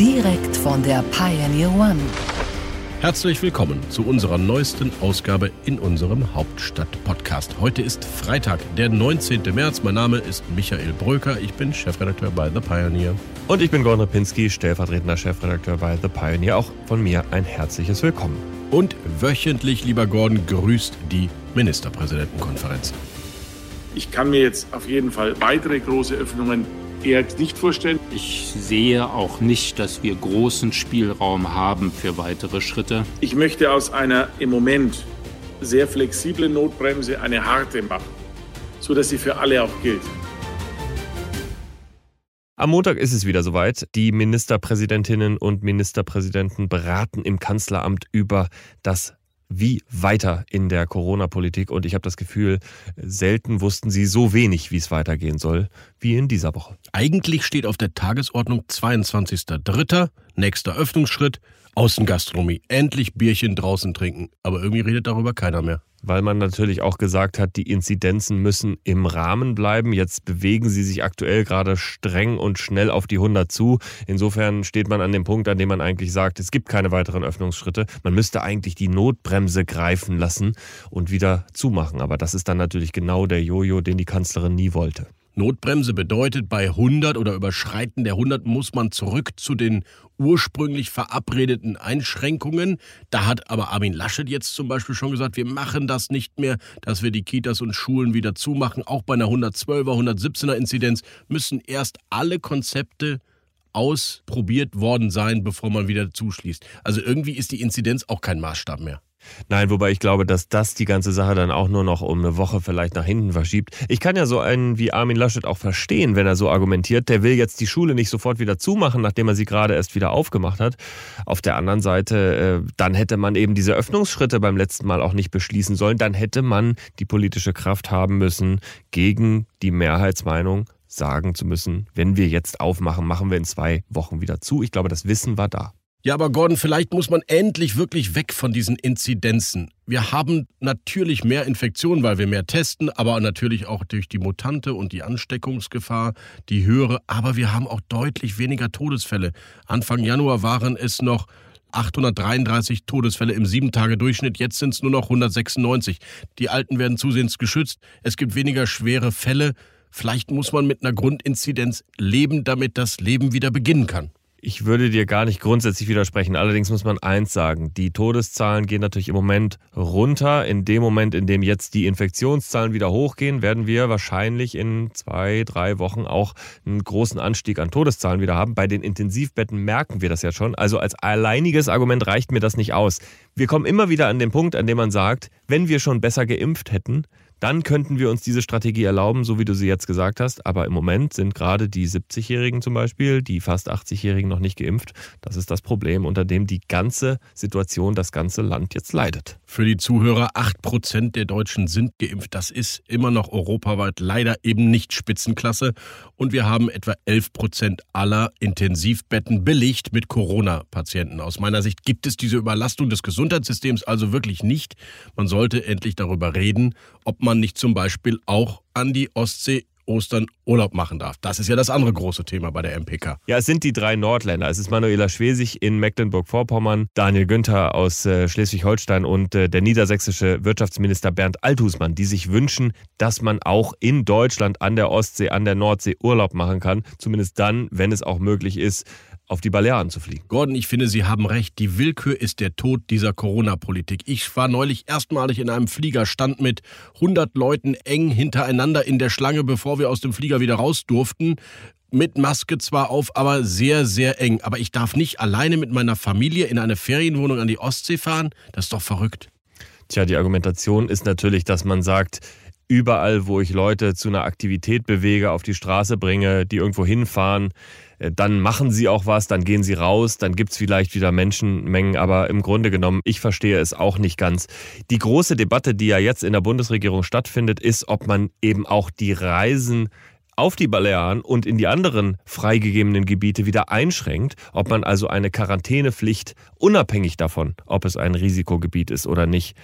Direkt von der Pioneer One. Herzlich willkommen zu unserer neuesten Ausgabe in unserem Hauptstadt-Podcast. Heute ist Freitag, der 19. März. Mein Name ist Michael Bröker. Ich bin Chefredakteur bei The Pioneer. Und ich bin Gordon Ripinski, stellvertretender Chefredakteur bei The Pioneer. Auch von mir ein herzliches Willkommen. Und wöchentlich, lieber Gordon, grüßt die Ministerpräsidentenkonferenz. Ich kann mir jetzt auf jeden Fall weitere große Öffnungen eher nicht vorstellen. Ich sehe auch nicht, dass wir großen Spielraum haben für weitere Schritte. Ich möchte aus einer im Moment sehr flexiblen Notbremse eine harte machen, sodass sie für alle auch gilt. Am Montag ist es wieder soweit. Die Ministerpräsidentinnen und Ministerpräsidenten beraten im Kanzleramt über das wie weiter in der Corona-Politik. Und ich habe das Gefühl, selten wussten sie so wenig, wie es weitergehen soll, wie in dieser Woche. Eigentlich steht auf der Tagesordnung 22.03. nächster Öffnungsschritt, Außengastronomie. Endlich Bierchen draußen trinken. Aber irgendwie redet darüber keiner mehr weil man natürlich auch gesagt hat, die Inzidenzen müssen im Rahmen bleiben. Jetzt bewegen sie sich aktuell gerade streng und schnell auf die 100 zu. Insofern steht man an dem Punkt, an dem man eigentlich sagt, es gibt keine weiteren Öffnungsschritte. Man müsste eigentlich die Notbremse greifen lassen und wieder zumachen. Aber das ist dann natürlich genau der Jojo, den die Kanzlerin nie wollte. Notbremse bedeutet, bei 100 oder Überschreiten der 100 muss man zurück zu den ursprünglich verabredeten Einschränkungen. Da hat aber Armin Laschet jetzt zum Beispiel schon gesagt, wir machen das nicht mehr, dass wir die Kitas und Schulen wieder zumachen. Auch bei einer 112er, 117er Inzidenz müssen erst alle Konzepte ausprobiert worden sein, bevor man wieder zuschließt. Also irgendwie ist die Inzidenz auch kein Maßstab mehr. Nein, wobei ich glaube, dass das die ganze Sache dann auch nur noch um eine Woche vielleicht nach hinten verschiebt. Ich kann ja so einen wie Armin Laschet auch verstehen, wenn er so argumentiert. Der will jetzt die Schule nicht sofort wieder zumachen, nachdem er sie gerade erst wieder aufgemacht hat. Auf der anderen Seite, äh, dann hätte man eben diese Öffnungsschritte beim letzten Mal auch nicht beschließen sollen. Dann hätte man die politische Kraft haben müssen, gegen die Mehrheitsmeinung sagen zu müssen, wenn wir jetzt aufmachen, machen wir in zwei Wochen wieder zu. Ich glaube, das Wissen war da. Ja, aber Gordon, vielleicht muss man endlich wirklich weg von diesen Inzidenzen. Wir haben natürlich mehr Infektionen, weil wir mehr testen, aber natürlich auch durch die Mutante und die Ansteckungsgefahr, die höhere. Aber wir haben auch deutlich weniger Todesfälle. Anfang Januar waren es noch 833 Todesfälle im 7-Tage-Durchschnitt. Jetzt sind es nur noch 196. Die Alten werden zusehends geschützt. Es gibt weniger schwere Fälle. Vielleicht muss man mit einer Grundinzidenz leben, damit das Leben wieder beginnen kann. Ich würde dir gar nicht grundsätzlich widersprechen. Allerdings muss man eins sagen. Die Todeszahlen gehen natürlich im Moment runter. In dem Moment, in dem jetzt die Infektionszahlen wieder hochgehen, werden wir wahrscheinlich in zwei, drei Wochen auch einen großen Anstieg an Todeszahlen wieder haben. Bei den Intensivbetten merken wir das ja schon. Also als alleiniges Argument reicht mir das nicht aus. Wir kommen immer wieder an den Punkt, an dem man sagt, wenn wir schon besser geimpft hätten, dann könnten wir uns diese Strategie erlauben, so wie du sie jetzt gesagt hast. Aber im Moment sind gerade die 70-Jährigen zum Beispiel, die fast 80-Jährigen noch nicht geimpft. Das ist das Problem, unter dem die ganze Situation, das ganze Land jetzt leidet. Für die Zuhörer, 8% der Deutschen sind geimpft. Das ist immer noch europaweit leider eben nicht Spitzenklasse. Und wir haben etwa 11% aller Intensivbetten belegt mit Corona-Patienten. Aus meiner Sicht gibt es diese Überlastung des Gesundheitssystems also wirklich nicht. Man sollte endlich darüber reden, ob man nicht zum Beispiel auch an die Ostsee Ostern Urlaub machen darf. Das ist ja das andere große Thema bei der MPK. Ja, es sind die drei Nordländer. Es ist Manuela Schwesig in Mecklenburg-Vorpommern, Daniel Günther aus äh, Schleswig-Holstein und äh, der niedersächsische Wirtschaftsminister Bernd Althusmann, die sich wünschen, dass man auch in Deutschland an der Ostsee, an der Nordsee Urlaub machen kann. Zumindest dann, wenn es auch möglich ist, auf die Balearen zu fliegen. Gordon, ich finde, Sie haben recht. Die Willkür ist der Tod dieser Corona-Politik. Ich war neulich erstmalig in einem Flieger, stand mit 100 Leuten eng hintereinander in der Schlange, bevor wir aus dem Flieger wieder raus durften. Mit Maske zwar auf, aber sehr, sehr eng. Aber ich darf nicht alleine mit meiner Familie in eine Ferienwohnung an die Ostsee fahren? Das ist doch verrückt. Tja, die Argumentation ist natürlich, dass man sagt, überall, wo ich Leute zu einer Aktivität bewege, auf die Straße bringe, die irgendwo hinfahren, dann machen sie auch was, dann gehen sie raus, dann gibt es vielleicht wieder Menschenmengen, aber im Grunde genommen, ich verstehe es auch nicht ganz. Die große Debatte, die ja jetzt in der Bundesregierung stattfindet, ist, ob man eben auch die Reisen auf die Balearen und in die anderen freigegebenen Gebiete wieder einschränkt, ob man also eine Quarantänepflicht unabhängig davon, ob es ein Risikogebiet ist oder nicht,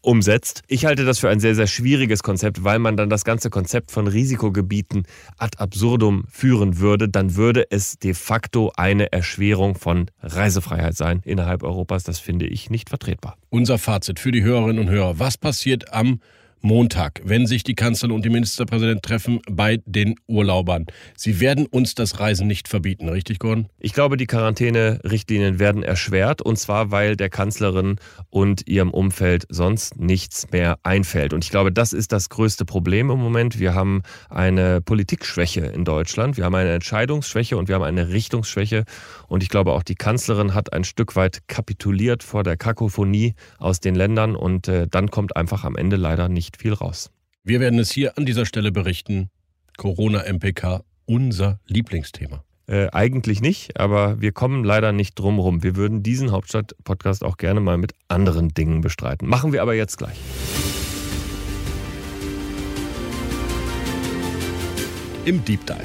umsetzt. Ich halte das für ein sehr, sehr schwieriges Konzept, weil man dann das ganze Konzept von Risikogebieten ad absurdum führen würde. Dann würde es de facto eine Erschwerung von Reisefreiheit sein innerhalb Europas. Das finde ich nicht vertretbar. Unser Fazit für die Hörerinnen und Hörer. Was passiert am Montag, wenn sich die Kanzlerin und die Ministerpräsident treffen bei den Urlaubern. Sie werden uns das Reisen nicht verbieten, richtig, Gordon? Ich glaube, die Quarantäne-Richtlinien werden erschwert und zwar, weil der Kanzlerin und ihrem Umfeld sonst nichts mehr einfällt. Und ich glaube, das ist das größte Problem im Moment. Wir haben eine Politikschwäche in Deutschland, wir haben eine Entscheidungsschwäche und wir haben eine Richtungsschwäche. Und ich glaube, auch die Kanzlerin hat ein Stück weit kapituliert vor der Kakophonie aus den Ländern und äh, dann kommt einfach am Ende leider nicht viel raus. Wir werden es hier an dieser Stelle berichten. Corona-MPK, unser Lieblingsthema. Äh, eigentlich nicht, aber wir kommen leider nicht drum rum. Wir würden diesen Hauptstadt-Podcast auch gerne mal mit anderen Dingen bestreiten. Machen wir aber jetzt gleich. Im Deep Dive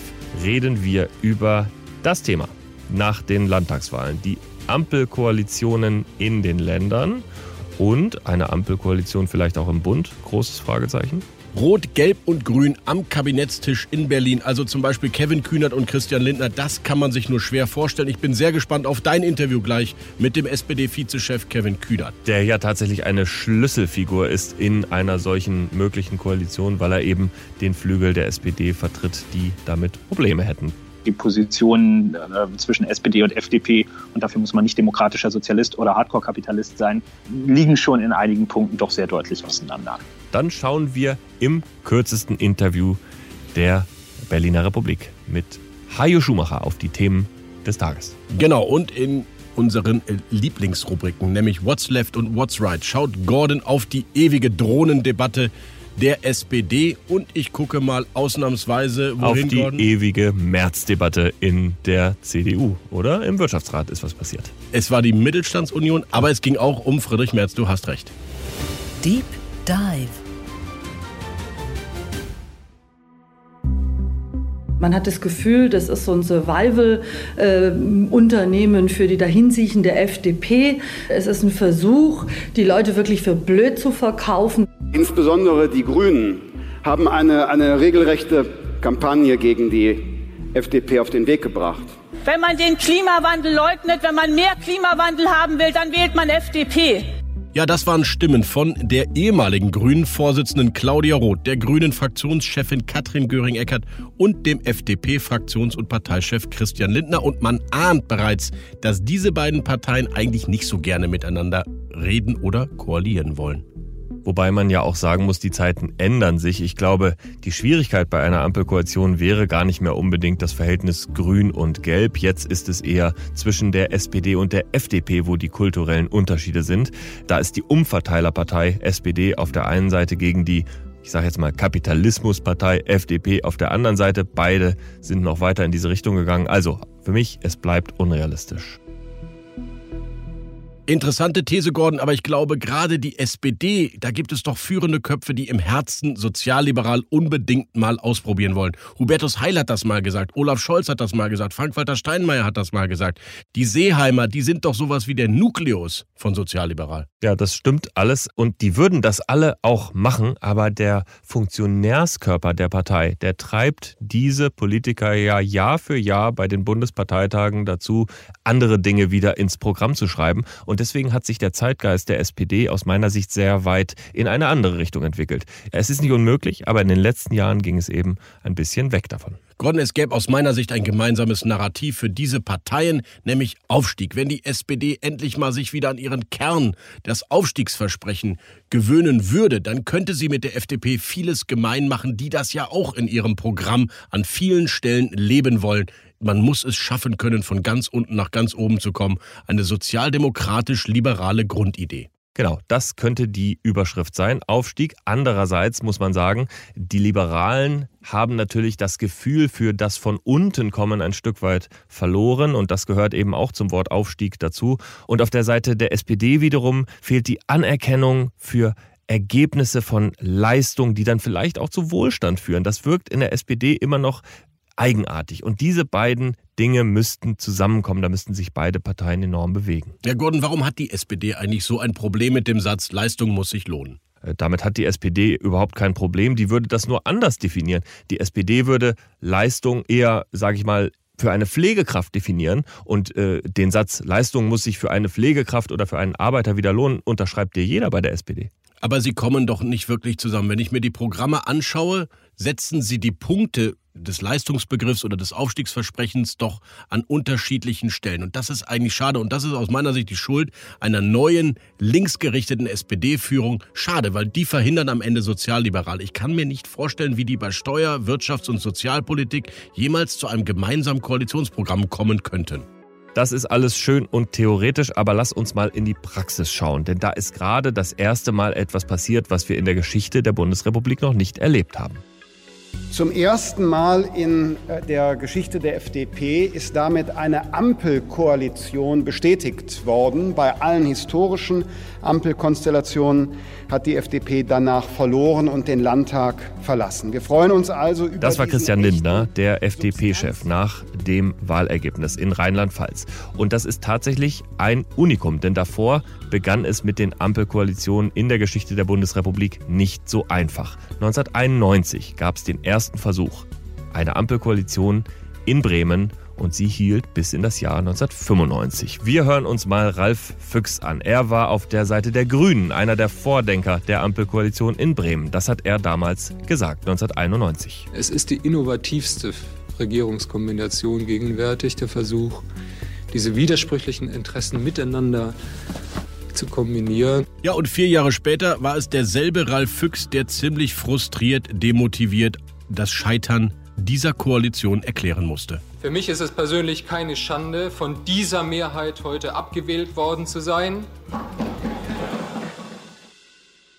reden wir über das Thema nach den Landtagswahlen. Die Ampelkoalitionen in den Ländern und eine Ampelkoalition vielleicht auch im Bund? Großes Fragezeichen. Rot, Gelb und Grün am Kabinettstisch in Berlin. Also zum Beispiel Kevin Kühnert und Christian Lindner. Das kann man sich nur schwer vorstellen. Ich bin sehr gespannt auf dein Interview gleich mit dem SPD-Vizechef Kevin Kühnert. Der ja tatsächlich eine Schlüsselfigur ist in einer solchen möglichen Koalition, weil er eben den Flügel der SPD vertritt, die damit Probleme hätten die Positionen äh, zwischen SPD und FDP, und dafür muss man nicht demokratischer Sozialist oder Hardcore-Kapitalist sein, liegen schon in einigen Punkten doch sehr deutlich auseinander. Dann schauen wir im kürzesten Interview der Berliner Republik mit Hajo Schumacher auf die Themen des Tages. Genau, und in unseren Lieblingsrubriken, nämlich What's Left und What's Right, schaut Gordon auf die ewige Drohnendebatte der SPD und ich gucke mal ausnahmsweise wohin, auf die Gordon? ewige Märzdebatte in der CDU, oder? Im Wirtschaftsrat ist was passiert. Es war die Mittelstandsunion, aber es ging auch um Friedrich Merz, du hast recht. Deep Dive. Man hat das Gefühl, das ist so ein Survival-Unternehmen äh, für die dahinsiechende FDP. Es ist ein Versuch, die Leute wirklich für blöd zu verkaufen. Insbesondere die Grünen haben eine, eine regelrechte Kampagne gegen die FDP auf den Weg gebracht. Wenn man den Klimawandel leugnet, wenn man mehr Klimawandel haben will, dann wählt man FDP. Ja, das waren Stimmen von der ehemaligen Grünen-Vorsitzenden Claudia Roth, der Grünen-Fraktionschefin Katrin Göring-Eckardt und dem FDP-Fraktions- und Parteichef Christian Lindner. Und man ahnt bereits, dass diese beiden Parteien eigentlich nicht so gerne miteinander reden oder koalieren wollen. Wobei man ja auch sagen muss, die Zeiten ändern sich. Ich glaube, die Schwierigkeit bei einer Ampelkoalition wäre gar nicht mehr unbedingt das Verhältnis Grün und Gelb. Jetzt ist es eher zwischen der SPD und der FDP, wo die kulturellen Unterschiede sind. Da ist die Umverteilerpartei SPD auf der einen Seite gegen die ich sage jetzt mal Kapitalismuspartei FDP auf der anderen Seite. Beide sind noch weiter in diese Richtung gegangen. Also für mich, es bleibt unrealistisch. Interessante These, Gordon, aber ich glaube, gerade die SPD, da gibt es doch führende Köpfe, die im Herzen sozialliberal unbedingt mal ausprobieren wollen. Hubertus Heil hat das mal gesagt, Olaf Scholz hat das mal gesagt, Frank-Walter Steinmeier hat das mal gesagt. Die Seeheimer, die sind doch sowas wie der Nukleus von sozialliberal. Ja, das stimmt alles und die würden das alle auch machen, aber der Funktionärskörper der Partei, der treibt diese Politiker ja Jahr für Jahr bei den Bundesparteitagen dazu, andere Dinge wieder ins Programm zu schreiben. Deswegen hat sich der Zeitgeist der SPD aus meiner Sicht sehr weit in eine andere Richtung entwickelt. Es ist nicht unmöglich, aber in den letzten Jahren ging es eben ein bisschen weg davon. Gordon, es gäbe aus meiner Sicht ein gemeinsames Narrativ für diese Parteien, nämlich Aufstieg. Wenn die SPD endlich mal sich wieder an ihren Kern, das Aufstiegsversprechen, gewöhnen würde, dann könnte sie mit der FDP vieles gemein machen, die das ja auch in ihrem Programm an vielen Stellen leben wollen. Man muss es schaffen können, von ganz unten nach ganz oben zu kommen. Eine sozialdemokratisch-liberale Grundidee. Genau, das könnte die Überschrift sein. Aufstieg. Andererseits muss man sagen, die Liberalen haben natürlich das Gefühl für das von unten kommen ein Stück weit verloren und das gehört eben auch zum Wort Aufstieg dazu. Und auf der Seite der SPD wiederum fehlt die Anerkennung für Ergebnisse von Leistung, die dann vielleicht auch zu Wohlstand führen. Das wirkt in der SPD immer noch eigenartig. Und diese beiden Dinge müssten zusammenkommen, da müssten sich beide Parteien enorm bewegen. Ja, Gordon, warum hat die SPD eigentlich so ein Problem mit dem Satz, Leistung muss sich lohnen? Äh, damit hat die SPD überhaupt kein Problem. Die würde das nur anders definieren. Die SPD würde Leistung eher, sage ich mal, für eine Pflegekraft definieren und äh, den Satz Leistung muss sich für eine Pflegekraft oder für einen Arbeiter wieder lohnen, unterschreibt dir jeder bei der SPD. Aber sie kommen doch nicht wirklich zusammen. Wenn ich mir die Programme anschaue, setzen sie die Punkte des Leistungsbegriffs oder des Aufstiegsversprechens doch an unterschiedlichen Stellen. Und das ist eigentlich schade. Und das ist aus meiner Sicht die Schuld einer neuen, linksgerichteten SPD-Führung. Schade, weil die verhindern am Ende sozialliberal. Ich kann mir nicht vorstellen, wie die bei Steuer-, Wirtschafts- und Sozialpolitik jemals zu einem gemeinsamen Koalitionsprogramm kommen könnten. Das ist alles schön und theoretisch, aber lass uns mal in die Praxis schauen, denn da ist gerade das erste Mal etwas passiert, was wir in der Geschichte der Bundesrepublik noch nicht erlebt haben. Zum ersten Mal in äh, der Geschichte der FDP ist damit eine Ampelkoalition bestätigt worden. Bei allen historischen Ampelkonstellationen hat die FDP danach verloren und den Landtag verlassen. Wir freuen uns also über. Das war Christian Lindner, der FDP-Chef, nach dem Wahlergebnis in Rheinland-Pfalz. Und das ist tatsächlich ein Unikum, denn davor begann es mit den Ampelkoalitionen in der Geschichte der Bundesrepublik nicht so einfach. 1991 gab es den ersten Versuch, eine Ampelkoalition in Bremen und sie hielt bis in das Jahr 1995. Wir hören uns mal Ralf Füchs an. Er war auf der Seite der Grünen, einer der Vordenker der Ampelkoalition in Bremen. Das hat er damals gesagt, 1991. Es ist die innovativste Regierungskombination gegenwärtig, der Versuch, diese widersprüchlichen Interessen miteinander zu kombinieren. Ja, und vier Jahre später war es derselbe Ralf Füchs, der ziemlich frustriert, demotiviert das Scheitern dieser Koalition erklären musste. Für mich ist es persönlich keine Schande, von dieser Mehrheit heute abgewählt worden zu sein.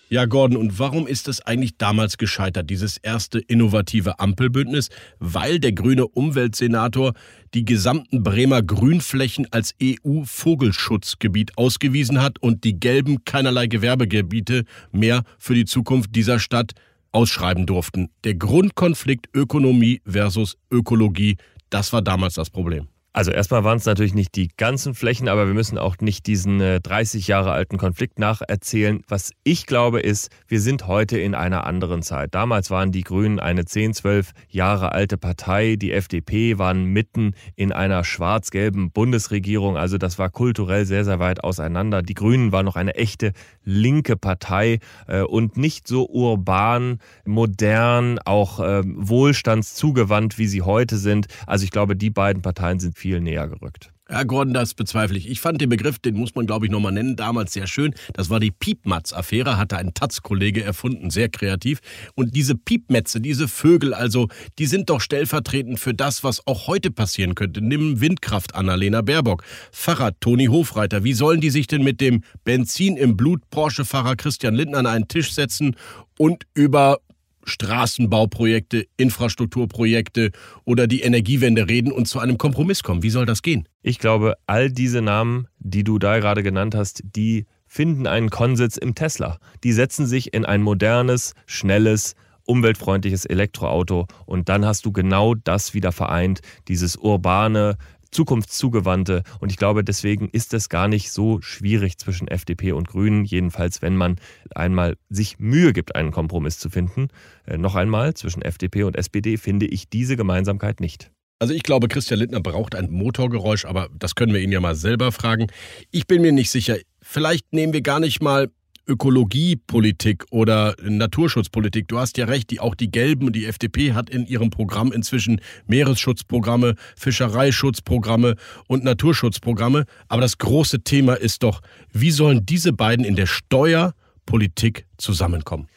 Ja, Gordon, und warum ist es eigentlich damals gescheitert, dieses erste innovative Ampelbündnis? Weil der grüne Umweltsenator die gesamten Bremer Grünflächen als EU-Vogelschutzgebiet ausgewiesen hat und die gelben keinerlei Gewerbegebiete mehr für die Zukunft dieser Stadt ausschreiben durften. Der Grundkonflikt Ökonomie versus Ökologie, das war damals das Problem. Also erstmal waren es natürlich nicht die ganzen Flächen, aber wir müssen auch nicht diesen 30 äh, Jahre alten Konflikt nacherzählen. Was ich glaube ist, wir sind heute in einer anderen Zeit. Damals waren die Grünen eine 10, 12 Jahre alte Partei. Die FDP waren mitten in einer schwarz-gelben Bundesregierung. Also das war kulturell sehr, sehr weit auseinander. Die Grünen waren noch eine echte linke Partei äh, und nicht so urban, modern, auch ähm, wohlstandszugewandt, wie sie heute sind. Also ich glaube, die beiden Parteien sind näher gerückt. Ja, Gordon, das bezweifle ich. Ich fand den Begriff, den muss man, glaube ich, nochmal nennen, damals sehr schön. Das war die Piepmatz-Affäre, hatte ein Taz-Kollege erfunden, sehr kreativ. Und diese Piepmetze, diese Vögel, also, die sind doch stellvertretend für das, was auch heute passieren könnte. Nimm Windkraft, Annalena Baerbock, Fahrrad, Toni Hofreiter. Wie sollen die sich denn mit dem Benzin im Blut Porsche-Fahrer Christian Lindner an einen Tisch setzen und über Straßenbauprojekte, Infrastrukturprojekte oder die Energiewende reden und zu einem Kompromiss kommen. Wie soll das gehen? Ich glaube, all diese Namen, die du da gerade genannt hast, die finden einen Konsens im Tesla. Die setzen sich in ein modernes, schnelles, umweltfreundliches Elektroauto und dann hast du genau das wieder vereint, dieses urbane, zukunftszugewandte. Und ich glaube, deswegen ist es gar nicht so schwierig zwischen FDP und Grünen, jedenfalls wenn man einmal sich Mühe gibt, einen Kompromiss zu finden. Äh, noch einmal, zwischen FDP und SPD finde ich diese Gemeinsamkeit nicht. Also ich glaube, Christian Lindner braucht ein Motorgeräusch, aber das können wir ihn ja mal selber fragen. Ich bin mir nicht sicher. Vielleicht nehmen wir gar nicht mal Ökologiepolitik oder Naturschutzpolitik. Du hast ja recht, die, auch die Gelben, die FDP hat in ihrem Programm inzwischen Meeresschutzprogramme, Fischereischutzprogramme und Naturschutzprogramme. Aber das große Thema ist doch, wie sollen diese beiden in der Steuerpolitik zusammenkommen?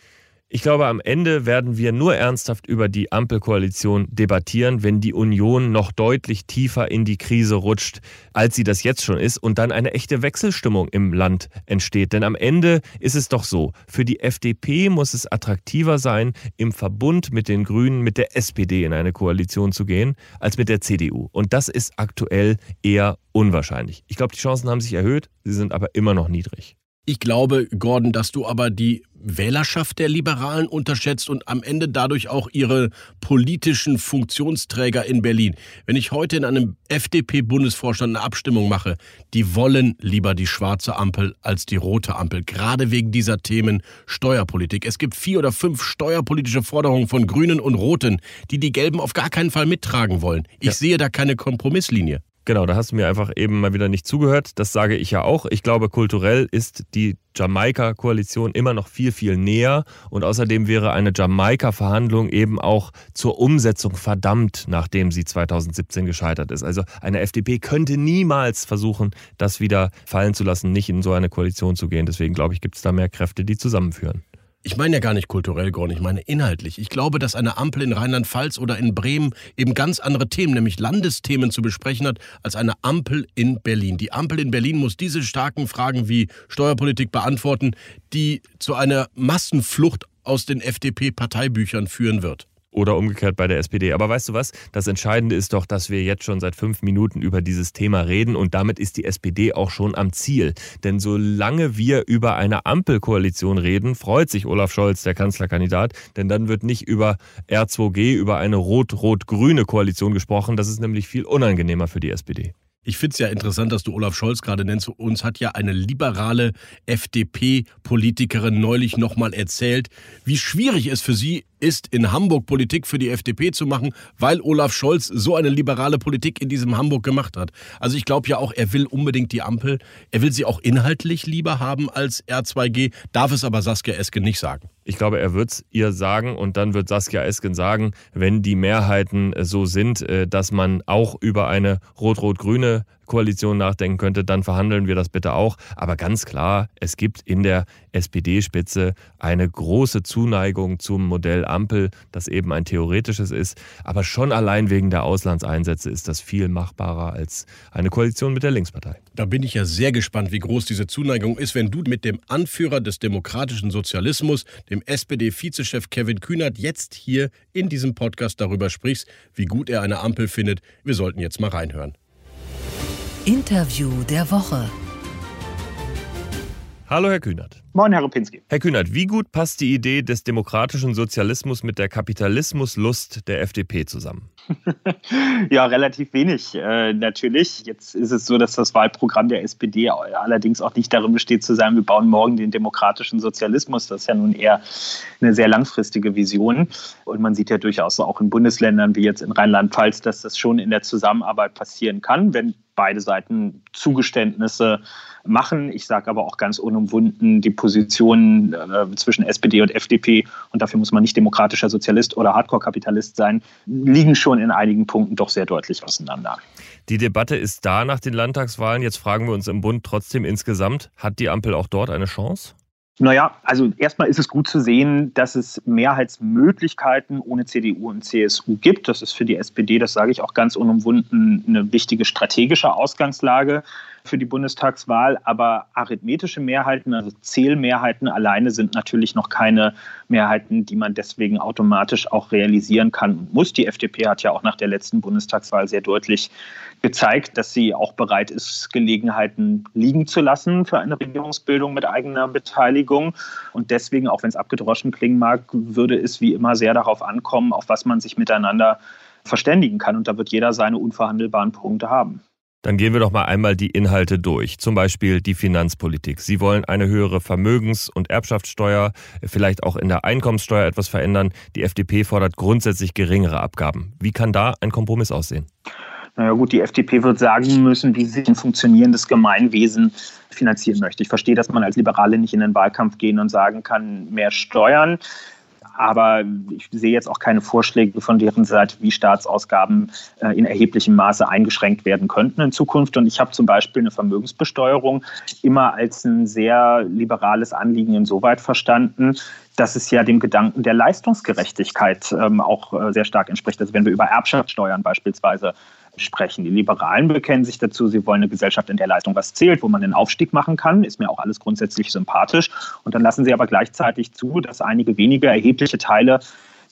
Ich glaube, am Ende werden wir nur ernsthaft über die Ampelkoalition debattieren, wenn die Union noch deutlich tiefer in die Krise rutscht, als sie das jetzt schon ist und dann eine echte Wechselstimmung im Land entsteht. Denn am Ende ist es doch so, für die FDP muss es attraktiver sein, im Verbund mit den Grünen, mit der SPD in eine Koalition zu gehen, als mit der CDU. Und das ist aktuell eher unwahrscheinlich. Ich glaube, die Chancen haben sich erhöht, sie sind aber immer noch niedrig. Ich glaube, Gordon, dass du aber die Wählerschaft der Liberalen unterschätzt und am Ende dadurch auch ihre politischen Funktionsträger in Berlin. Wenn ich heute in einem FDP-Bundesvorstand eine Abstimmung mache, die wollen lieber die schwarze Ampel als die rote Ampel, gerade wegen dieser Themen Steuerpolitik. Es gibt vier oder fünf steuerpolitische Forderungen von Grünen und Roten, die die Gelben auf gar keinen Fall mittragen wollen. Ich ja. sehe da keine Kompromisslinie. Genau, da hast du mir einfach eben mal wieder nicht zugehört. Das sage ich ja auch. Ich glaube, kulturell ist die Jamaika-Koalition immer noch viel, viel näher. Und außerdem wäre eine Jamaika-Verhandlung eben auch zur Umsetzung verdammt, nachdem sie 2017 gescheitert ist. Also eine FDP könnte niemals versuchen, das wieder fallen zu lassen, nicht in so eine Koalition zu gehen. Deswegen glaube ich, gibt es da mehr Kräfte, die zusammenführen. Ich meine ja gar nicht kulturell, Gordon, ich meine inhaltlich. Ich glaube, dass eine Ampel in Rheinland-Pfalz oder in Bremen eben ganz andere Themen, nämlich Landesthemen zu besprechen hat, als eine Ampel in Berlin. Die Ampel in Berlin muss diese starken Fragen wie Steuerpolitik beantworten, die zu einer Massenflucht aus den FDP-Parteibüchern führen wird. Oder umgekehrt bei der SPD. Aber weißt du was? Das Entscheidende ist doch, dass wir jetzt schon seit fünf Minuten über dieses Thema reden und damit ist die SPD auch schon am Ziel. Denn solange wir über eine Ampelkoalition reden, freut sich Olaf Scholz, der Kanzlerkandidat, denn dann wird nicht über R2G, über eine rot-rot-grüne Koalition gesprochen. Das ist nämlich viel unangenehmer für die SPD. Ich finde es ja interessant, dass du Olaf Scholz gerade nennst. Uns hat ja eine liberale FDP-Politikerin neulich nochmal erzählt, wie schwierig es für sie ist, in Hamburg Politik für die FDP zu machen, weil Olaf Scholz so eine liberale Politik in diesem Hamburg gemacht hat. Also ich glaube ja auch, er will unbedingt die Ampel. Er will sie auch inhaltlich lieber haben als R2G, darf es aber Saskia Esken nicht sagen. Ich glaube, er wird es ihr sagen und dann wird Saskia Esken sagen, wenn die Mehrheiten so sind, äh, dass man auch über eine rot-rot-grüne Koalition nachdenken könnte, dann verhandeln wir das bitte auch. Aber ganz klar, es gibt in der SPD-Spitze eine große Zuneigung zum Modell Ampel, das eben ein theoretisches ist. Aber schon allein wegen der Auslandseinsätze ist das viel machbarer als eine Koalition mit der Linkspartei. Da bin ich ja sehr gespannt, wie groß diese Zuneigung ist, wenn du mit dem Anführer des demokratischen Sozialismus, dem SPD-Vizechef Kevin Kühnert, jetzt hier in diesem Podcast darüber sprichst, wie gut er eine Ampel findet. Wir sollten jetzt mal reinhören. Interview der Woche. Hallo, Herr Kühnert. Moin, Herr Rupinski. Herr Kühnert, wie gut passt die Idee des demokratischen Sozialismus mit der Kapitalismuslust der FDP zusammen? Ja, relativ wenig äh, natürlich. Jetzt ist es so, dass das Wahlprogramm der SPD allerdings auch nicht darin besteht zu sagen, wir bauen morgen den demokratischen Sozialismus. Das ist ja nun eher eine sehr langfristige Vision. Und man sieht ja durchaus auch in Bundesländern wie jetzt in Rheinland-Pfalz, dass das schon in der Zusammenarbeit passieren kann, wenn beide Seiten Zugeständnisse machen. Ich sage aber auch ganz unumwunden, die Positionen äh, zwischen SPD und FDP, und dafür muss man nicht demokratischer Sozialist oder Hardcore-Kapitalist sein, liegen schon in einigen Punkten doch sehr deutlich auseinander. Die Debatte ist da nach den Landtagswahlen. Jetzt fragen wir uns im Bund trotzdem insgesamt, hat die Ampel auch dort eine Chance? Naja, also erstmal ist es gut zu sehen, dass es Mehrheitsmöglichkeiten ohne CDU und CSU gibt. Das ist für die SPD, das sage ich auch ganz unumwunden, eine wichtige strategische Ausgangslage für die Bundestagswahl. Aber arithmetische Mehrheiten, also Zählmehrheiten alleine sind natürlich noch keine Mehrheiten, die man deswegen automatisch auch realisieren kann und muss. Die FDP hat ja auch nach der letzten Bundestagswahl sehr deutlich gezeigt, dass sie auch bereit ist, Gelegenheiten liegen zu lassen für eine Regierungsbildung mit eigener Beteiligung. Und deswegen, auch wenn es abgedroschen klingen mag, würde es wie immer sehr darauf ankommen, auf was man sich miteinander verständigen kann. Und da wird jeder seine unverhandelbaren Punkte haben. Dann gehen wir doch mal einmal die Inhalte durch. Zum Beispiel die Finanzpolitik. Sie wollen eine höhere Vermögens- und Erbschaftssteuer, vielleicht auch in der Einkommenssteuer etwas verändern. Die FDP fordert grundsätzlich geringere Abgaben. Wie kann da ein Kompromiss aussehen? Naja gut, die FDP wird sagen müssen, wie sie ein funktionierendes Gemeinwesen finanzieren möchte. Ich verstehe, dass man als Liberale nicht in den Wahlkampf gehen und sagen kann, mehr Steuern. Aber ich sehe jetzt auch keine Vorschläge von deren Seite, wie Staatsausgaben äh, in erheblichem Maße eingeschränkt werden könnten in Zukunft. Und ich habe zum Beispiel eine Vermögensbesteuerung immer als ein sehr liberales Anliegen insoweit verstanden, dass es ja dem Gedanken der Leistungsgerechtigkeit ähm, auch äh, sehr stark entspricht. Also wenn wir über Erbschaftssteuern beispielsweise sprechen. Die Liberalen bekennen sich dazu, sie wollen eine Gesellschaft, in der Leistung was zählt, wo man den Aufstieg machen kann. Ist mir auch alles grundsätzlich sympathisch. Und dann lassen sie aber gleichzeitig zu, dass einige wenige erhebliche Teile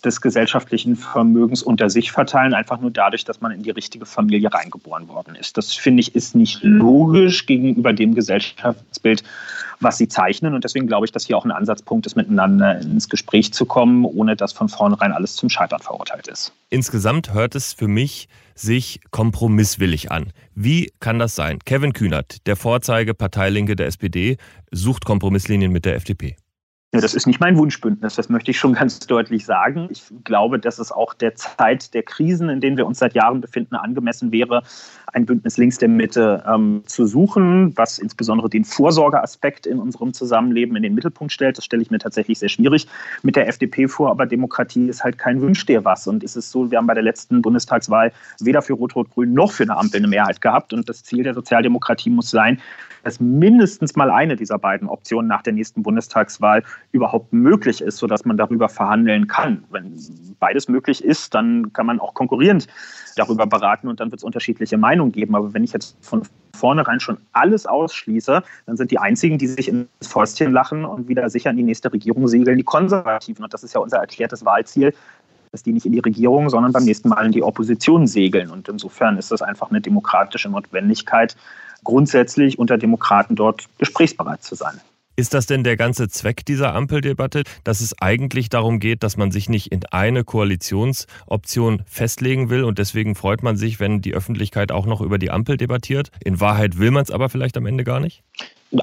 des gesellschaftlichen Vermögens unter sich verteilen, einfach nur dadurch, dass man in die richtige Familie reingeboren worden ist. Das finde ich ist nicht logisch gegenüber dem Gesellschaftsbild, was sie zeichnen. Und deswegen glaube ich, dass hier auch ein Ansatzpunkt ist, miteinander ins Gespräch zu kommen, ohne dass von vornherein alles zum Scheitern verurteilt ist. Insgesamt hört es für mich sich kompromisswillig an. Wie kann das sein? Kevin Kühnert, der Vorzeige Parteilinke der SPD, sucht Kompromisslinien mit der FDP. Ja, das ist nicht mein Wunschbündnis, das möchte ich schon ganz deutlich sagen. Ich glaube, dass es auch der Zeit der Krisen, in denen wir uns seit Jahren befinden, angemessen wäre, ein Bündnis links der Mitte ähm, zu suchen, was insbesondere den Vorsorgeaspekt in unserem Zusammenleben in den Mittelpunkt stellt. Das stelle ich mir tatsächlich sehr schwierig mit der FDP vor, aber Demokratie ist halt kein Wünsch dir was. Und ist es so, wir haben bei der letzten Bundestagswahl weder für Rot-Rot-Grün noch für eine Ampel eine Mehrheit gehabt. Und das Ziel der Sozialdemokratie muss sein, dass mindestens mal eine dieser beiden Optionen nach der nächsten Bundestagswahl überhaupt möglich ist, sodass man darüber verhandeln kann. Wenn beides möglich ist, dann kann man auch konkurrierend darüber beraten und dann wird es unterschiedliche Meinungen geben. Aber wenn ich jetzt von vornherein schon alles ausschließe, dann sind die einzigen, die sich ins Fäustchen lachen und wieder sicher in die nächste Regierung segeln, die Konservativen. Und das ist ja unser erklärtes Wahlziel, dass die nicht in die Regierung, sondern beim nächsten Mal in die Opposition segeln. Und insofern ist das einfach eine demokratische Notwendigkeit, grundsätzlich unter Demokraten dort gesprächsbereit zu sein. Ist das denn der ganze Zweck dieser Ampeldebatte, dass es eigentlich darum geht, dass man sich nicht in eine Koalitionsoption festlegen will und deswegen freut man sich, wenn die Öffentlichkeit auch noch über die Ampel debattiert? In Wahrheit will man es aber vielleicht am Ende gar nicht?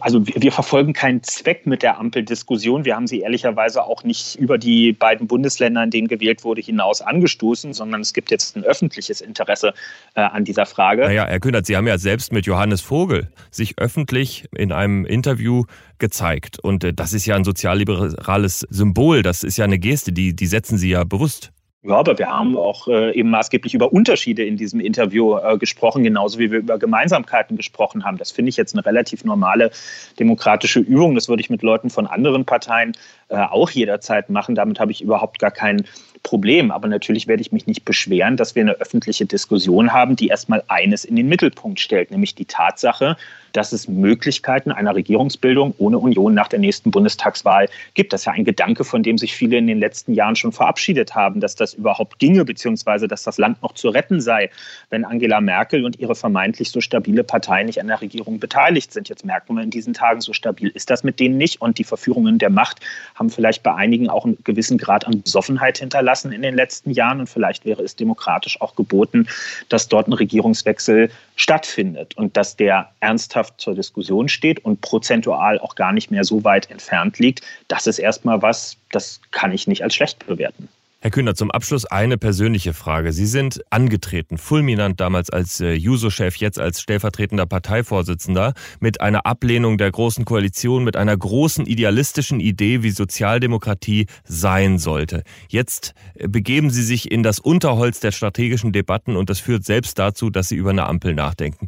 Also wir verfolgen keinen Zweck mit der Ampeldiskussion. Wir haben sie ehrlicherweise auch nicht über die beiden Bundesländer, in denen gewählt wurde, hinaus angestoßen, sondern es gibt jetzt ein öffentliches Interesse äh, an dieser Frage. Naja, Herr Kühnert, Sie haben ja selbst mit Johannes Vogel sich öffentlich in einem Interview gezeigt. Und äh, das ist ja ein sozialliberales Symbol. Das ist ja eine Geste, die, die setzen Sie ja bewusst. Ja, aber wir haben auch äh, eben maßgeblich über Unterschiede in diesem Interview äh, gesprochen, genauso wie wir über Gemeinsamkeiten gesprochen haben. Das finde ich jetzt eine relativ normale demokratische Übung. Das würde ich mit Leuten von anderen Parteien äh, auch jederzeit machen. Damit habe ich überhaupt gar kein Problem. Aber natürlich werde ich mich nicht beschweren, dass wir eine öffentliche Diskussion haben, die erstmal eines in den Mittelpunkt stellt, nämlich die Tatsache, dass es Möglichkeiten einer Regierungsbildung ohne Union nach der nächsten Bundestagswahl gibt. Das ist ja ein Gedanke, von dem sich viele in den letzten Jahren schon verabschiedet haben, dass das überhaupt ginge, beziehungsweise dass das Land noch zu retten sei, wenn Angela Merkel und ihre vermeintlich so stabile Partei nicht an der Regierung beteiligt sind. Jetzt merken wir in diesen Tagen, so stabil ist das mit denen nicht. Und die Verführungen der Macht haben vielleicht bei einigen auch einen gewissen Grad an Besoffenheit hinterlassen in den letzten Jahren. Und vielleicht wäre es demokratisch auch geboten, dass dort ein Regierungswechsel stattfindet und dass der ernsthaft ernsthaft zur Diskussion steht und prozentual auch gar nicht mehr so weit entfernt liegt, das ist erstmal was, das kann ich nicht als schlecht bewerten. Herr Kühner, zum Abschluss eine persönliche Frage. Sie sind angetreten, fulminant damals als äh, Juso-Chef, jetzt als stellvertretender Parteivorsitzender, mit einer Ablehnung der Großen Koalition, mit einer großen idealistischen Idee, wie Sozialdemokratie sein sollte. Jetzt äh, begeben Sie sich in das Unterholz der strategischen Debatten und das führt selbst dazu, dass Sie über eine Ampel nachdenken.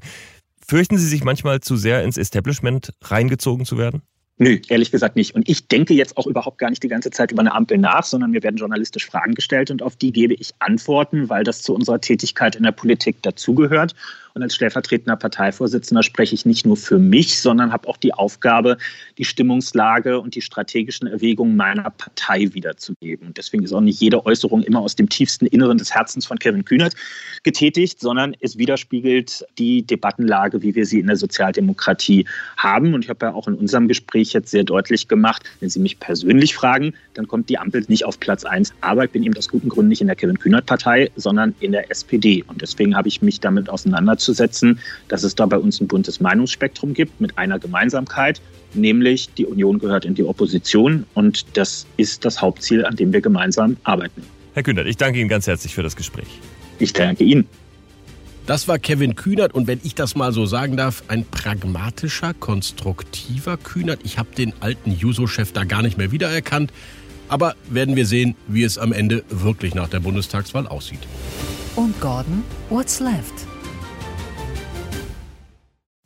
Fürchten Sie sich manchmal zu sehr ins Establishment reingezogen zu werden? Nö, ehrlich gesagt nicht. Und ich denke jetzt auch überhaupt gar nicht die ganze Zeit über eine Ampel nach, sondern mir werden journalistisch Fragen gestellt und auf die gebe ich Antworten, weil das zu unserer Tätigkeit in der Politik dazugehört. Und als stellvertretender Parteivorsitzender spreche ich nicht nur für mich, sondern habe auch die Aufgabe, die Stimmungslage und die strategischen Erwägungen meiner Partei wiederzugeben. Und deswegen ist auch nicht jede Äußerung immer aus dem tiefsten Inneren des Herzens von Kevin Kühnert getätigt, sondern es widerspiegelt die Debattenlage, wie wir sie in der Sozialdemokratie haben. Und ich habe ja auch in unserem Gespräch jetzt sehr deutlich gemacht, wenn Sie mich persönlich fragen, dann kommt die Ampel nicht auf Platz 1. Aber ich bin eben aus guten Gründen nicht in der Kevin Kühnert Partei, sondern in der SPD. Und deswegen habe ich mich damit auseinandergesetzt durchzusetzen, dass es da bei uns ein buntes Meinungsspektrum gibt mit einer Gemeinsamkeit, nämlich die Union gehört in die Opposition und das ist das Hauptziel, an dem wir gemeinsam arbeiten. Herr Kühnert, ich danke Ihnen ganz herzlich für das Gespräch. Ich danke Ihnen. Das war Kevin Kühnert und wenn ich das mal so sagen darf, ein pragmatischer, konstruktiver Kühnert. Ich habe den alten Juso-Chef da gar nicht mehr wiedererkannt. Aber werden wir sehen, wie es am Ende wirklich nach der Bundestagswahl aussieht. Und Gordon, what's left?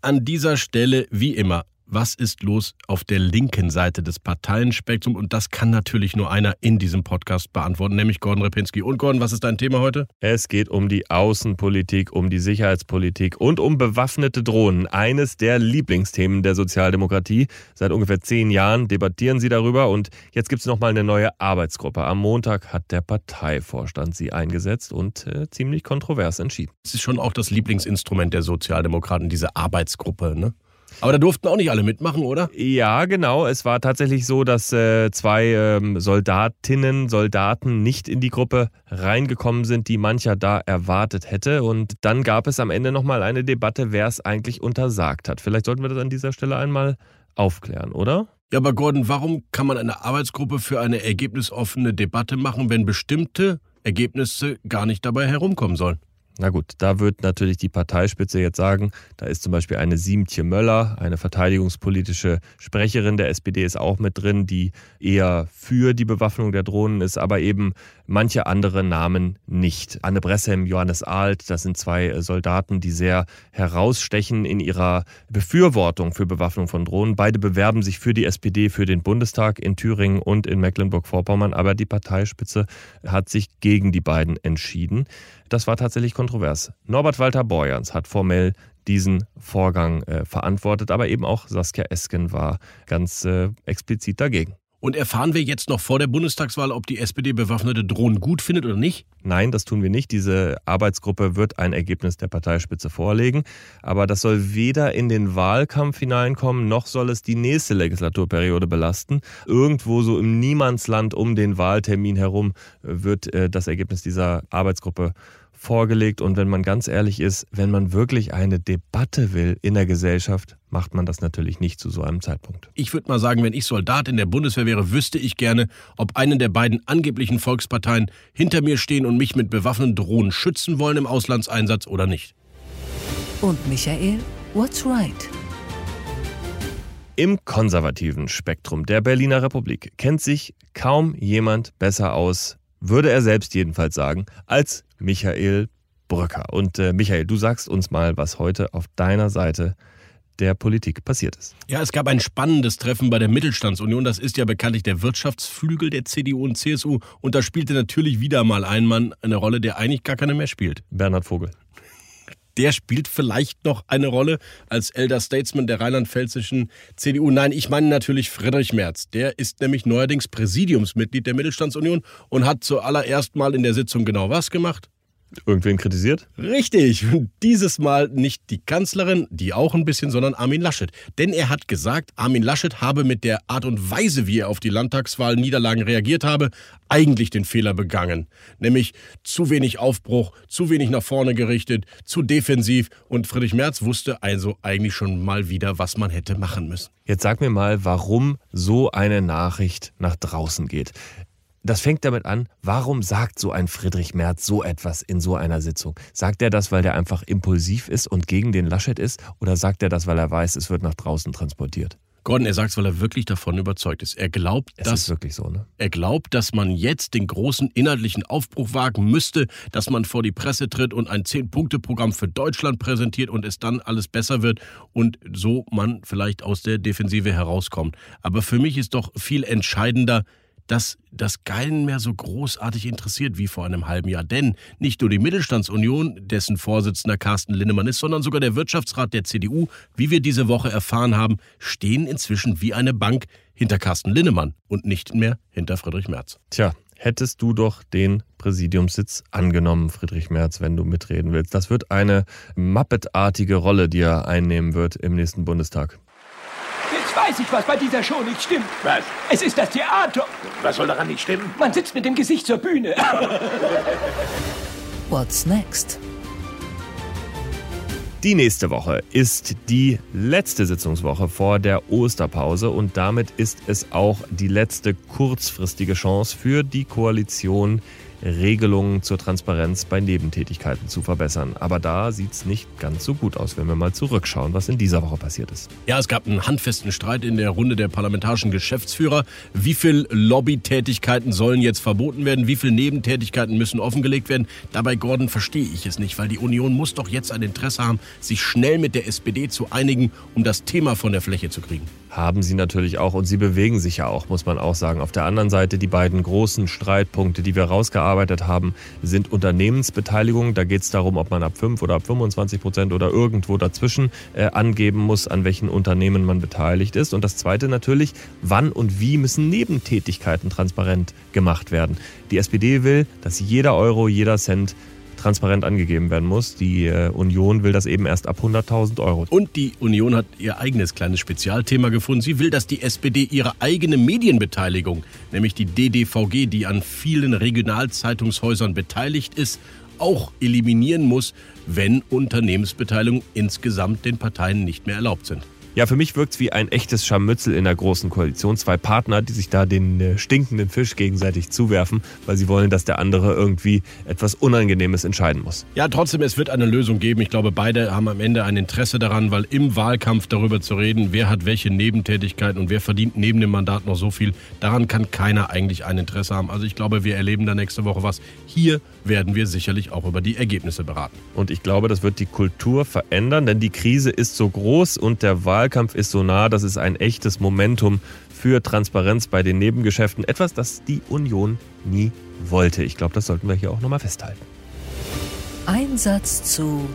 An dieser Stelle, wie immer, was ist los auf der linken Seite des Parteienspektrums? Und das kann natürlich nur einer in diesem Podcast beantworten, nämlich Gordon Repinski. Und Gordon, was ist dein Thema heute? Es geht um die Außenpolitik, um die Sicherheitspolitik und um bewaffnete Drohnen. Eines der Lieblingsthemen der Sozialdemokratie. Seit ungefähr zehn Jahren debattieren sie darüber und jetzt gibt es nochmal eine neue Arbeitsgruppe. Am Montag hat der Parteivorstand sie eingesetzt und äh, ziemlich kontrovers entschieden. Es ist schon auch das Lieblingsinstrument der Sozialdemokraten, diese Arbeitsgruppe, ne? Aber da durften auch nicht alle mitmachen, oder? Ja, genau. Es war tatsächlich so, dass äh, zwei ähm, Soldatinnen, Soldaten nicht in die Gruppe reingekommen sind, die mancher da erwartet hätte. Und dann gab es am Ende nochmal eine Debatte, wer es eigentlich untersagt hat. Vielleicht sollten wir das an dieser Stelle einmal aufklären, oder? Ja, aber Gordon, warum kann man eine Arbeitsgruppe für eine ergebnisoffene Debatte machen, wenn bestimmte Ergebnisse gar nicht dabei herumkommen sollen? Na gut, da wird natürlich die Parteispitze jetzt sagen, da ist zum Beispiel eine Siemtje Möller, eine verteidigungspolitische Sprecherin der SPD ist auch mit drin, die eher für die Bewaffnung der Drohnen ist, aber eben manche andere Namen nicht. Anne Bressem, Johannes Alt, das sind zwei Soldaten, die sehr herausstechen in ihrer Befürwortung für Bewaffnung von Drohnen. Beide bewerben sich für die SPD, für den Bundestag in Thüringen und in Mecklenburg-Vorpommern, aber die Parteispitze hat sich gegen die beiden entschieden. Das war tatsächlich kontrovers. Norbert Walter Borjans hat formell diesen Vorgang äh, verantwortet, aber eben auch Saskia Esken war ganz äh, explizit dagegen. Und erfahren wir jetzt noch vor der Bundestagswahl, ob die SPD bewaffnete Drohnen gut findet oder nicht? Nein, das tun wir nicht. Diese Arbeitsgruppe wird ein Ergebnis der Parteispitze vorlegen. Aber das soll weder in den Wahlkampf hineinkommen, noch soll es die nächste Legislaturperiode belasten. Irgendwo so im Niemandsland um den Wahltermin herum wird äh, das Ergebnis dieser Arbeitsgruppe vorgelegt. Und wenn man ganz ehrlich ist, wenn man wirklich eine Debatte will in der Gesellschaft, macht man das natürlich nicht zu so einem Zeitpunkt. Ich würde mal sagen, wenn ich Soldat in der Bundeswehr wäre, wüsste ich gerne, ob eine der beiden angeblichen Volksparteien hinter mir stehen und mich mit bewaffneten Drohnen schützen wollen im Auslandseinsatz oder nicht. Und Michael, what's right? Im konservativen Spektrum der Berliner Republik kennt sich kaum jemand besser aus, würde er selbst jedenfalls sagen, als Michael Bröcker. Und äh, Michael, du sagst uns mal, was heute auf deiner Seite der Politik passiert ist. Ja, es gab ein spannendes Treffen bei der Mittelstandsunion. Das ist ja bekanntlich der Wirtschaftsflügel der CDU und CSU. Und da spielte natürlich wieder mal ein Mann eine Rolle, der eigentlich gar keine mehr spielt. Bernhard Vogel. Der spielt vielleicht noch eine Rolle als Elder Statesman der rheinland-pfälzischen CDU. Nein, ich meine natürlich Friedrich Merz. Der ist nämlich neuerdings Präsidiumsmitglied der Mittelstandsunion und hat zuallererst mal in der Sitzung genau was gemacht? Irgendwen kritisiert? Richtig. Dieses Mal nicht die Kanzlerin, die auch ein bisschen, sondern Armin Laschet. Denn er hat gesagt, Armin Laschet habe mit der Art und Weise, wie er auf die Landtagswahl Niederlagen reagiert habe, eigentlich den Fehler begangen. Nämlich zu wenig Aufbruch, zu wenig nach vorne gerichtet, zu defensiv. Und Friedrich Merz wusste also eigentlich schon mal wieder, was man hätte machen müssen. Jetzt sag mir mal, warum so eine Nachricht nach draußen geht. Das fängt damit an, warum sagt so ein Friedrich Merz so etwas in so einer Sitzung? Sagt er das, weil der einfach impulsiv ist und gegen den Laschet ist? Oder sagt er das, weil er weiß, es wird nach draußen transportiert? Gordon, er sagt es, weil er wirklich davon überzeugt ist. Er glaubt, es dass, ist wirklich so, ne? er glaubt, dass man jetzt den großen inhaltlichen Aufbruch wagen müsste, dass man vor die Presse tritt und ein Zehn-Punkte-Programm für Deutschland präsentiert und es dann alles besser wird und so man vielleicht aus der Defensive herauskommt. Aber für mich ist doch viel entscheidender, dass das keinen mehr so großartig interessiert wie vor einem halben Jahr. Denn nicht nur die Mittelstandsunion, dessen Vorsitzender Carsten Linnemann ist, sondern sogar der Wirtschaftsrat der CDU, wie wir diese Woche erfahren haben, stehen inzwischen wie eine Bank hinter Carsten Linnemann und nicht mehr hinter Friedrich Merz. Tja, hättest du doch den Präsidiumssitz angenommen, Friedrich Merz, wenn du mitreden willst. Das wird eine Muppet-artige Rolle, die er einnehmen wird im nächsten Bundestag. Weiß ich, was bei dieser Show nicht stimmt. Was? Es ist das Theater. Was soll daran nicht stimmen? Man sitzt mit dem Gesicht zur Bühne. What's next? Die nächste Woche ist die letzte Sitzungswoche vor der Osterpause und damit ist es auch die letzte kurzfristige Chance für die Koalition, Regelungen zur Transparenz bei Nebentätigkeiten zu verbessern. Aber da sieht es nicht ganz so gut aus, wenn wir mal zurückschauen, was in dieser Woche passiert ist. Ja, es gab einen handfesten Streit in der Runde der parlamentarischen Geschäftsführer. Wie viel Lobbytätigkeiten sollen jetzt verboten werden? Wie viele Nebentätigkeiten müssen offengelegt werden? Dabei, Gordon, verstehe ich es nicht, weil die Union muss doch jetzt ein Interesse haben, sich schnell mit der SPD zu einigen, um das Thema von der Fläche zu kriegen haben sie natürlich auch und sie bewegen sich ja auch, muss man auch sagen. Auf der anderen Seite die beiden großen Streitpunkte, die wir rausgearbeitet haben, sind Unternehmensbeteiligung. Da geht es darum, ob man ab 5 oder ab 25 Prozent oder irgendwo dazwischen äh, angeben muss, an welchen Unternehmen man beteiligt ist. Und das Zweite natürlich, wann und wie müssen Nebentätigkeiten transparent gemacht werden. Die SPD will, dass jeder Euro, jeder Cent transparent angegeben werden muss. Die äh, Union will das eben erst ab 100.000 Euro. Und die Union hat ihr eigenes kleines Spezialthema gefunden. Sie will, dass die SPD ihre eigene Medienbeteiligung, nämlich die DDVG, die an vielen Regionalzeitungshäusern beteiligt ist, auch eliminieren muss, wenn Unternehmensbeteiligungen insgesamt den Parteien nicht mehr erlaubt sind. Ja, für mich wirkt es wie ein echtes Scharmützel in der großen Koalition. Zwei Partner, die sich da den äh, stinkenden Fisch gegenseitig zuwerfen, weil sie wollen, dass der andere irgendwie etwas Unangenehmes entscheiden muss. Ja, trotzdem, es wird eine Lösung geben. Ich glaube, beide haben am Ende ein Interesse daran, weil im Wahlkampf darüber zu reden, wer hat welche Nebentätigkeiten und wer verdient neben dem Mandat noch so viel, daran kann keiner eigentlich ein Interesse haben. Also ich glaube, wir erleben da nächste Woche was. Hier werden wir sicherlich auch über die Ergebnisse beraten. Und ich glaube, das wird die Kultur verändern, denn die Krise ist so groß und der Wahlkampf ist so nah, das ist ein echtes Momentum für Transparenz bei den Nebengeschäften. Etwas, das die Union nie wollte. Ich glaube, das sollten wir hier auch nochmal festhalten. Einsatz zu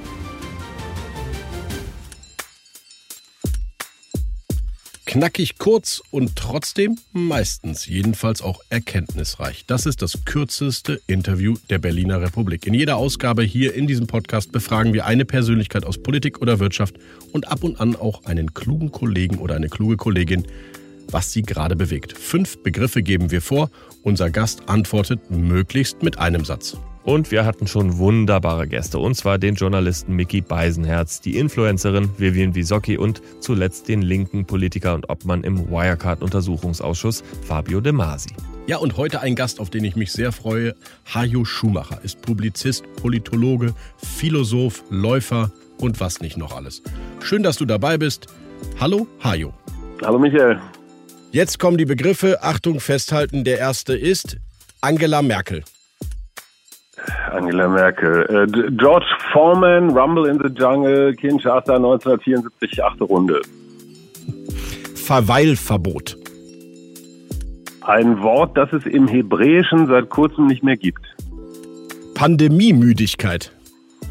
Knackig kurz und trotzdem meistens jedenfalls auch erkenntnisreich. Das ist das kürzeste Interview der Berliner Republik. In jeder Ausgabe hier in diesem Podcast befragen wir eine Persönlichkeit aus Politik oder Wirtschaft und ab und an auch einen klugen Kollegen oder eine kluge Kollegin, was sie gerade bewegt. Fünf Begriffe geben wir vor. Unser Gast antwortet möglichst mit einem Satz. Und wir hatten schon wunderbare Gäste. Und zwar den Journalisten Mickey Beisenherz, die Influencerin Vivian Wisocki und zuletzt den linken Politiker und Obmann im Wirecard-Untersuchungsausschuss Fabio De Masi. Ja, und heute ein Gast, auf den ich mich sehr freue. Hajo Schumacher ist Publizist, Politologe, Philosoph, Läufer und was nicht noch alles. Schön, dass du dabei bist. Hallo, Hajo. Hallo, Michael. Jetzt kommen die Begriffe. Achtung, festhalten. Der erste ist Angela Merkel. Angela Merkel. Äh, George Foreman, Rumble in the Jungle, Kinshasa 1974, achte Runde. Verweilverbot. Ein Wort, das es im Hebräischen seit kurzem nicht mehr gibt. Pandemiemüdigkeit.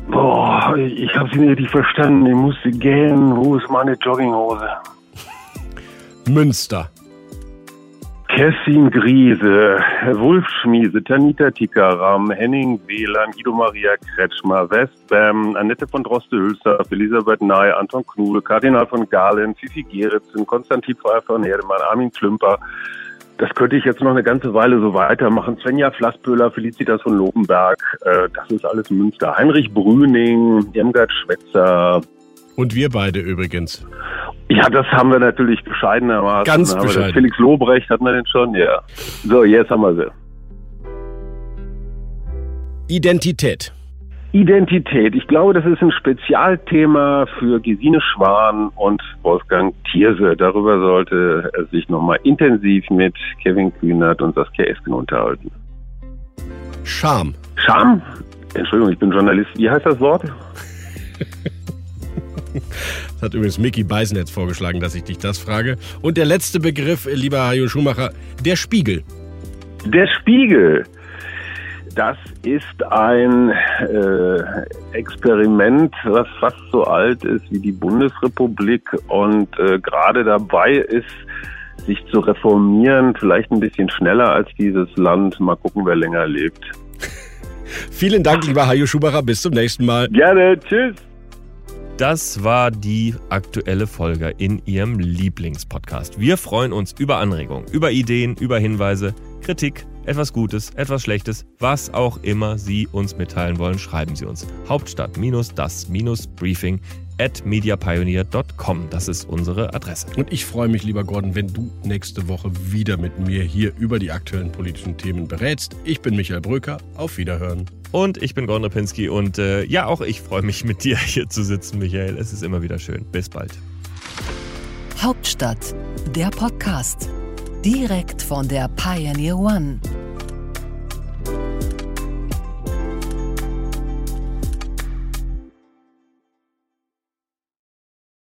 Boah, ich habe sie nicht richtig verstanden. Ich musste gähnen. Wo ist meine Jogginghose? Münster. Kessin Griese, Wulf Schmiese, Tanita Tikaram, Henning Wieland, Guido Maria Kretschmer, Westbam, Annette von Droste-Hülsdorf, Elisabeth Ney, Anton Knudel, Kardinal von Galen, Fifi Geritzen, Konstantin Pfeiffer von Herdemann, Armin Klümper. Das könnte ich jetzt noch eine ganze Weile so weitermachen. Svenja Flasspöhler, Felicitas von Lobenberg, äh, das ist alles Münster. Heinrich Brüning, Irmgard Schwetzer, und wir beide übrigens. Ja, das haben wir natürlich bescheidenermaßen. Ganz bescheiden. Felix Lobrecht hatten wir den schon, ja. So, jetzt haben wir sie. Identität. Identität. Ich glaube, das ist ein Spezialthema für Gesine Schwan und Wolfgang Thierse. Darüber sollte er sich nochmal intensiv mit Kevin Kühnert und Saskia Esken unterhalten. Scham. Scham? Entschuldigung, ich bin Journalist. Wie heißt das Wort? Das hat übrigens Mickey Beisenetz vorgeschlagen, dass ich dich das frage. Und der letzte Begriff, lieber Hajo Schumacher, der Spiegel. Der Spiegel. Das ist ein äh, Experiment, was fast so alt ist wie die Bundesrepublik und äh, gerade dabei ist, sich zu reformieren, vielleicht ein bisschen schneller als dieses Land. Mal gucken, wer länger lebt. Vielen Dank, lieber Hajo Schumacher. Bis zum nächsten Mal. Gerne. Tschüss. Das war die aktuelle Folge in Ihrem Lieblingspodcast. Wir freuen uns über Anregungen, über Ideen, über Hinweise, Kritik, etwas Gutes, etwas Schlechtes, was auch immer Sie uns mitteilen wollen, schreiben Sie uns. Hauptstadt-das-briefing at mediapioneer.com. Das ist unsere Adresse. Und ich freue mich, lieber Gordon, wenn du nächste Woche wieder mit mir hier über die aktuellen politischen Themen berätst. Ich bin Michael Bröker. Auf Wiederhören. Und ich bin Gordon Repinski und äh, ja, auch ich freue mich mit dir hier zu sitzen, Michael. Es ist immer wieder schön. Bis bald. Hauptstadt, der Podcast. Direkt von der Pioneer One.